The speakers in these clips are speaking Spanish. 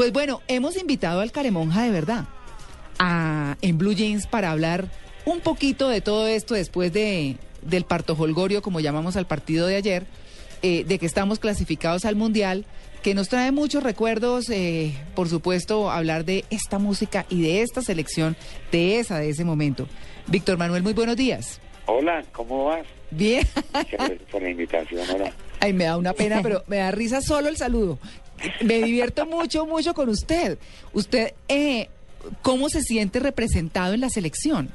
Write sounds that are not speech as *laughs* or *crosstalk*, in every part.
Pues bueno, hemos invitado al Caremonja de verdad a, en Blue Jeans para hablar un poquito de todo esto después de, del parto holgorio, como llamamos al partido de ayer, eh, de que estamos clasificados al Mundial, que nos trae muchos recuerdos, eh, por supuesto, hablar de esta música y de esta selección, de esa, de ese momento. Víctor Manuel, muy buenos días. Hola, ¿cómo vas? Bien. Gracias por la invitación, hola. Ay, me da una pena, pero me da risa solo el saludo. Me divierto mucho, mucho con usted. Usted, eh, ¿cómo se siente representado en la selección?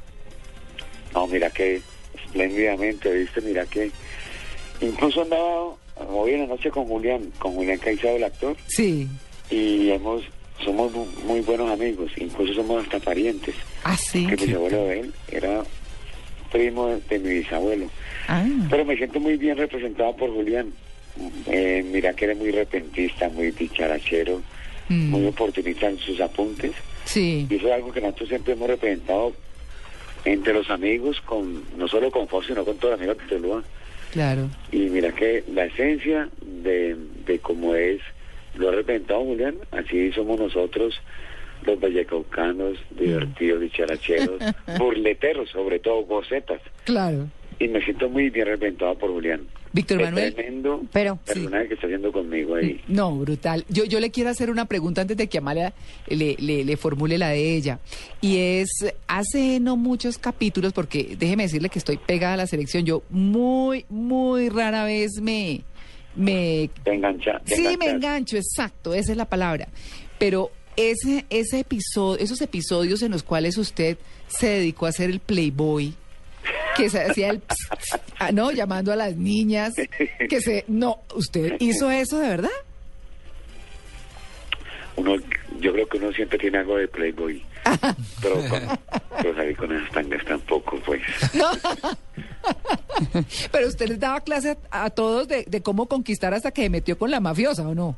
No, mira que espléndidamente, ¿viste? Mira que incluso andaba hoy en la noche con Julián, con Julián Caicedo, el actor, Sí. y hemos somos mu- muy buenos amigos, incluso somos hasta parientes. Ah, sí. Que mi abuelo de él era primo de, de mi bisabuelo. Ah, Pero me siento muy bien representado por Julián. Eh, mira que eres muy repentista, muy dicharachero, Mm. muy oportunista en sus apuntes. sí. Y eso es algo que nosotros siempre hemos representado entre los amigos, con no solo con Fox, sino con todos los amigos de Tuluá. Claro. Y mira que la esencia de, de cómo es, lo ha representado Julián, así somos nosotros, los vallecaucanos, divertidos, dicharacheros, *laughs* burleteros, sobre todo, gocetas. Claro. Y me siento muy bien representado por Julián. Víctor Manuel. tremendo Pero- personaje que está haciendo conmigo ahí. No, brutal. Yo, yo le quiero hacer una pregunta antes de que Amalia le, le, le formule la de ella. Y es, hace no muchos capítulos, porque déjeme decirle que estoy pegada a la selección, yo muy, muy rara vez me... me Te engancha. te sí, me engancho, exacto, esa es la palabra. Pero ese, ese episodio, esos episodios en los cuales usted se dedicó a hacer el playboy, que se hacía el... ps, ps, ah, no, llamando a las niñas, que se... No, ¿usted hizo eso de verdad? Uno, yo creo que uno siempre tiene algo de Playboy. *laughs* pero, con, pero salir con esas tangas tampoco, pues. *laughs* Pero usted les daba clase a, a todos de, de cómo conquistar hasta que se metió con la mafiosa, ¿o no?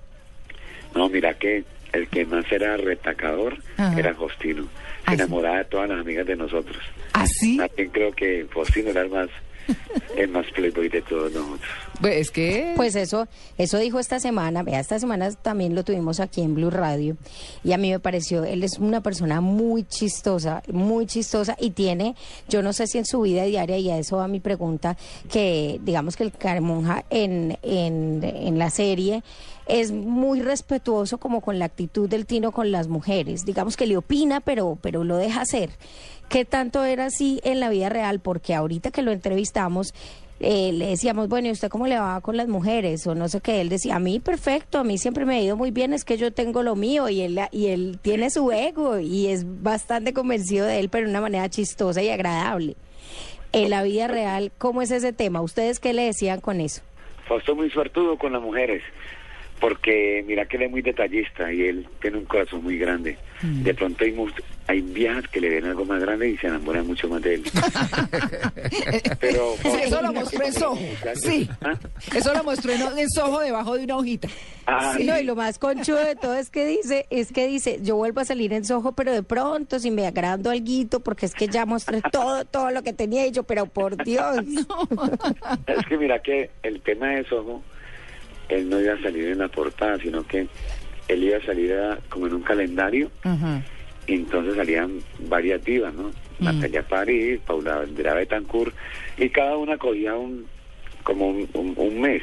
No, mira que el que más era retacador Ajá. era Faustino. Ah, Se enamoraba de todas las amigas de nosotros. ¿Así? También creo que Faustino era el más, *laughs* el más Playboy de todos nosotros. Pues es que... Pues eso, eso dijo esta semana, vea, esta semana también lo tuvimos aquí en Blue Radio y a mí me pareció, él es una persona muy chistosa, muy chistosa y tiene, yo no sé si en su vida diaria, y a eso va mi pregunta, que digamos que el Caremonja en, en, en la serie es muy respetuoso como con la actitud del Tino con las mujeres, digamos que le opina, pero, pero lo deja hacer. ¿Qué tanto era así en la vida real? Porque ahorita que lo entrevistamos, eh, le decíamos, bueno, ¿y usted cómo le va con las mujeres? O no sé qué. Él decía, a mí perfecto, a mí siempre me ha ido muy bien, es que yo tengo lo mío y él, y él tiene su ego y es bastante convencido de él, pero de una manera chistosa y agradable. En la vida real, ¿cómo es ese tema? ¿Ustedes qué le decían con eso? Fausto muy suertudo con las mujeres. Porque mira que él es muy detallista y él tiene un corazón muy grande. De pronto hay, hay viejas que le ven algo más grande y se enamoran mucho más de él. *laughs* Pero Sí, eso lo mostró en Soho. Sí, ¿Ah? eso lo mostró en, en Soho debajo de una hojita. Ah, Sí, no, y lo más conchudo de todo es que dice, es que dice, yo vuelvo a salir en Soho, pero de pronto, si me agrando alguito, porque es que ya mostré todo, todo lo que tenía y yo, pero por Dios. *laughs* Es que mira que el tema de Soho, él no iba a salir en la portada, sino que él iba a salir a- como en un calendario y entonces salían varias divas, ¿no? Natalia París, Paula Andrea Betancourt, y cada una cogía un como un, un- un mes.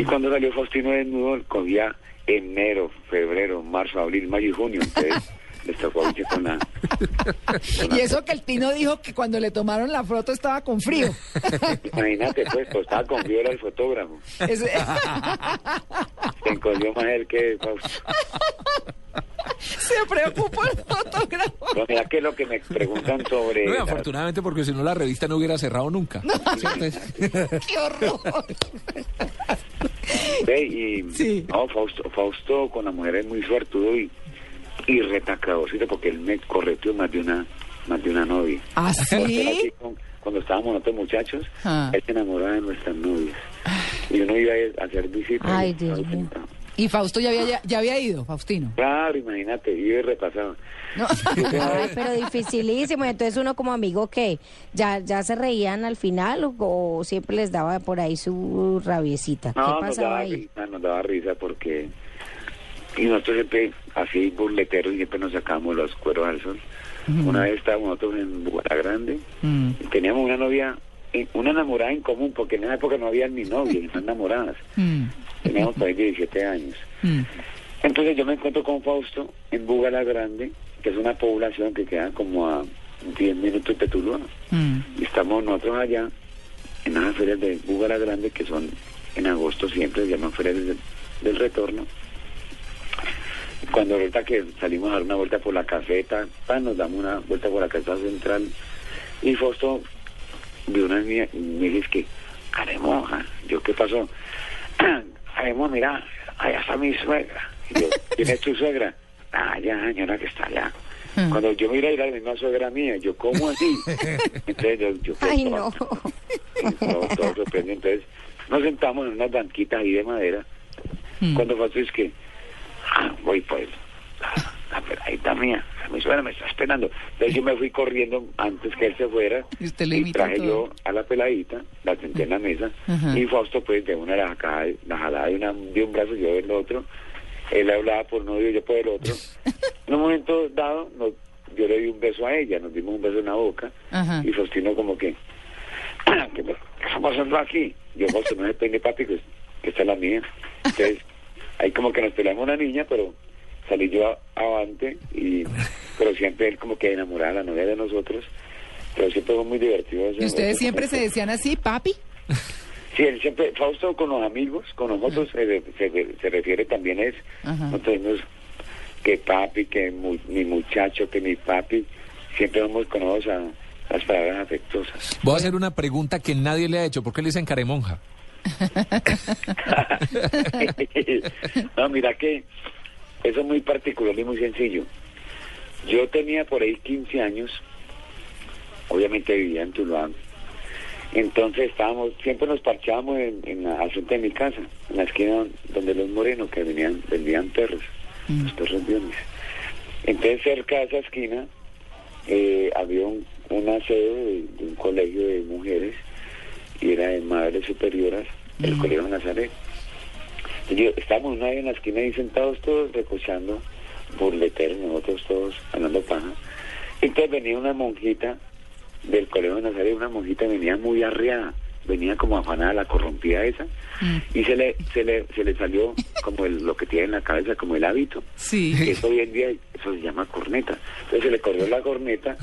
Y cuando salió Faustino desnudo, cogía enero, febrero, marzo, abril, mayo y junio. Entonces *laughs* les tocó irse con la... Y eso que el Tino dijo que cuando le tomaron la foto estaba con frío. Imagínate, pues, pues estaba con Viola el fotógrafo. Ese- Se encogió más él que Fausto. se preocupó el fotógrafo. No, mira que lo que me preguntan sobre... No, la- afortunadamente porque si no la revista no hubiera cerrado nunca. ¿Cierto? ¡Qué horror! Ve, y Sí. no, Fausto, Fausto con la mujer es muy suertudo y, y retacadorcito porque él me correteó más de una, más de una novia. ¿Ah, sí? Cuando estábamos nosotros muchachos, Ah. él se enamoraba de nuestras novias. Y uno iba a hacer visitas. Ay, y- Dios mío. Y Fausto ya había, ya, ya había ido, Faustino. Claro, imagínate, iba y repasaba. No. Ay, pero dificilísimo. Entonces uno como amigo, ¿qué? ¿Ya, ya se reían al final o, o siempre les daba por ahí su rabiecita? ¿Qué No, nos daba ahí? risa, nos daba risa porque... Y nosotros siempre, así burleteros, siempre nos sacábamos los cueros al sol. Una vez estábamos nosotros en Bogotá Grande Mm. y teníamos una novia, eh, una enamorada en común, porque en esa época no había ni novias, ni enamoradas. *laughs* Mm. Teníamos por ahí 17 años. Mm. Entonces yo me encuentro con Fausto en Bugala Grande, que es una población que queda como a 10 minutos de Tuluá. Y estamos nosotros allá en las ferias de Bugala Grande, que son en agosto siempre, se llaman ferias del, del retorno. Cuando ahorita que salimos a dar una vuelta por la caseta, pan, nos damos una vuelta por la caseta central, y Fausto vio una niña y me dice que, Caremoja, yo, ¿qué pasó? *clears throat* Caremoja, mira, allá está mi suegra. Y yo, ¿quién es tu suegra? Ah, ya, señora, que está allá. Cuando yo miro a ir a la misma suegra mía, yo, ¿cómo así? *laughs* Entonces yo, yo Ay, no. todo, todo. Entonces nos sentamos en unas banquitas ahí de madera. Cuando Fausto es que, voy pues, la, la peladita mía, mi suegra me está esperando. Entonces yo me fui corriendo antes que él se fuera Y usted traje todo. yo a la peladita, la senté en la mesa Ajá. y Fausto pues de una la la jalaba de, una, de un brazo y yo del otro. Él hablaba por uno y yo por el otro. *laughs* En un momento dado, nos- yo le di un beso a ella, nos dimos un beso en la boca Ajá. y Faustino como que, *clears throat* ¿qué, me- está pasando aquí? Yo, Fausto, no se peine, papi, que, que esta es la mía. Entonces, ahí como que nos peleamos una niña, pero salí yo a- avante, y pero siempre él como que enamoraba a la novia de nosotros, pero siempre fue muy divertido. ¿Y ustedes siempre se decían así, papi? Sí, él siempre, Fausto con los amigos, con nosotros se, se, se refiere también a eso. Ajá. Nosotros decimos que papi, que mu- mi muchacho, que mi papi, siempre vamos con nosotros a las palabras afectuosas. Voy a hacer una pregunta que nadie le ha hecho. ¿Por qué le dicen caremonja? *laughs* no, mira que eso es muy particular y muy sencillo. Yo tenía por ahí 15 años, obviamente vivía en Tuluá. Entonces estábamos, siempre nos parchábamos en, en la, al frente de mi casa, en la esquina donde los morenos que venían, vendían perros, los perros biones. Entonces cerca de esa esquina eh, había un- una sede de, de un colegio de mujeres y era de madres superioras, el colegio Nazaret. Y yo, estábamos una vez en la esquina ahí sentados todos recochando burleteros, nosotros todos hablando paja. Entonces venía una monjita del colegio de Nazaret, una monjita venía muy arreada, venía como afanada la corrompida esa, y se le, se le, se le salió como el- lo que tiene en la cabeza, como el hábito. Sí. Eso hoy en día eso se llama corneta. Entonces se le corrió la corneta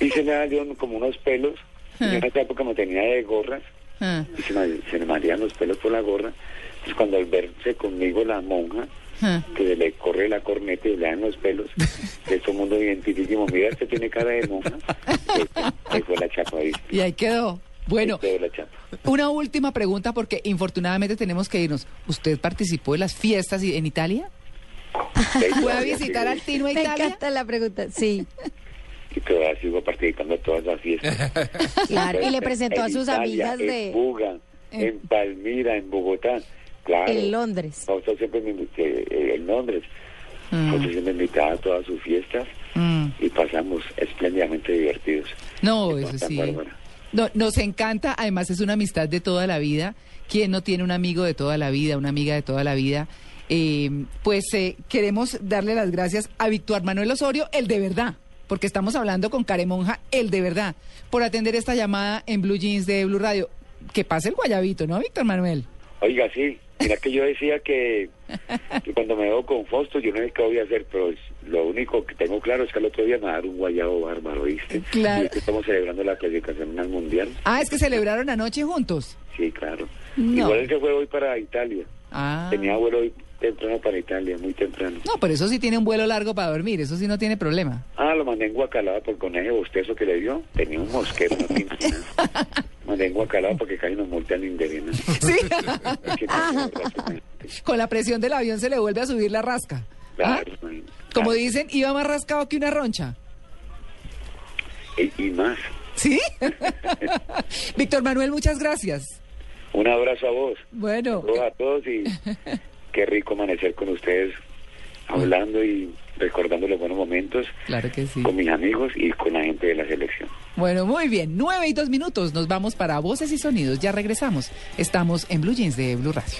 y se le salió como unos pelos. Y yo en esa época me tenía de gorras Ah, y se, me- se le marean los pelos por la gorra. Entonces cuando al verse conmigo la monja, ah. que se le corre la corneta y le dan los pelos, *laughs* que todo el mundo identifica, mira, este tiene cara de monja. Pues, *laughs* ahí fue la chapa ahí. Y ahí quedó. Bueno, una última pregunta porque infortunadamente tenemos que irnos. ¿Usted participó de las fiestas en Italia? ¿Fue a visitar al Tino a Me Italia? encanta la pregunta. Sí, *laughs* Y todavía sigo participando en todas las fiestas. *laughs* claro. Y le presentó a En sus Italia, amigas En de Buga, en Palmira, en Bogotá. Claro. en Londres. Fausto siempre me invitó, eh, en Londres. Mm. Siempre me invitaba a todas sus fiestas Mm. y pasamos espléndidamente divertidos. No, eso sí. bárbara. No, nos encanta, además es una amistad de toda la vida. ¿Quién no tiene un amigo de toda la vida, una amiga de toda la vida? Eh, pues eh, queremos darle las gracias a Víctor Manuel Osorio, el de verdad, porque estamos hablando con Caremonja, el de verdad, por atender esta llamada en Blue Jeans de Blue Radio. Que pase el guayabito, ¿no, Víctor Manuel? Oiga, sí, mira que yo decía que, que cuando me veo con Fausto yo no sé qué voy a hacer, pero lo único que tengo claro es que al otro día me va a dar un guayabo bárbaro, ¿viste? Claro. Y es que estamos celebrando la clasificación al Mundial. Ah, es que celebraron anoche juntos. Sí, claro. No. Igual él se fue hoy para Italia. Ah. Tenía vuelo hoy temprano para Italia, muy temprano. No, pero eso sí tiene un vuelo largo para dormir, eso sí no tiene problema. Ah, lo mandé en Guacalaba por con ese bostezo que le dio. Tenía un mosquero, no te. *laughs* Mandé en Guacalaba porque casi nos multan *laughs* en Inderina. Sí. Con la presión del avión se le vuelve a subir la rasca. ¿Ah? Claro, man, Como claro. dicen, iba más rascado que una roncha. Y, y más. ¿Sí? *laughs* Víctor Manuel, muchas gracias. Un abrazo a vos. Bueno, Saludos a todos y qué rico amanecer con ustedes hablando y recordando los buenos momentos claro que sí. con mis amigos y con la gente de la selección. Bueno, muy bien. Nueve y dos minutos. Nos vamos para Voces y Sonidos. Ya regresamos. Estamos en Blue Jeans de Blue Radio.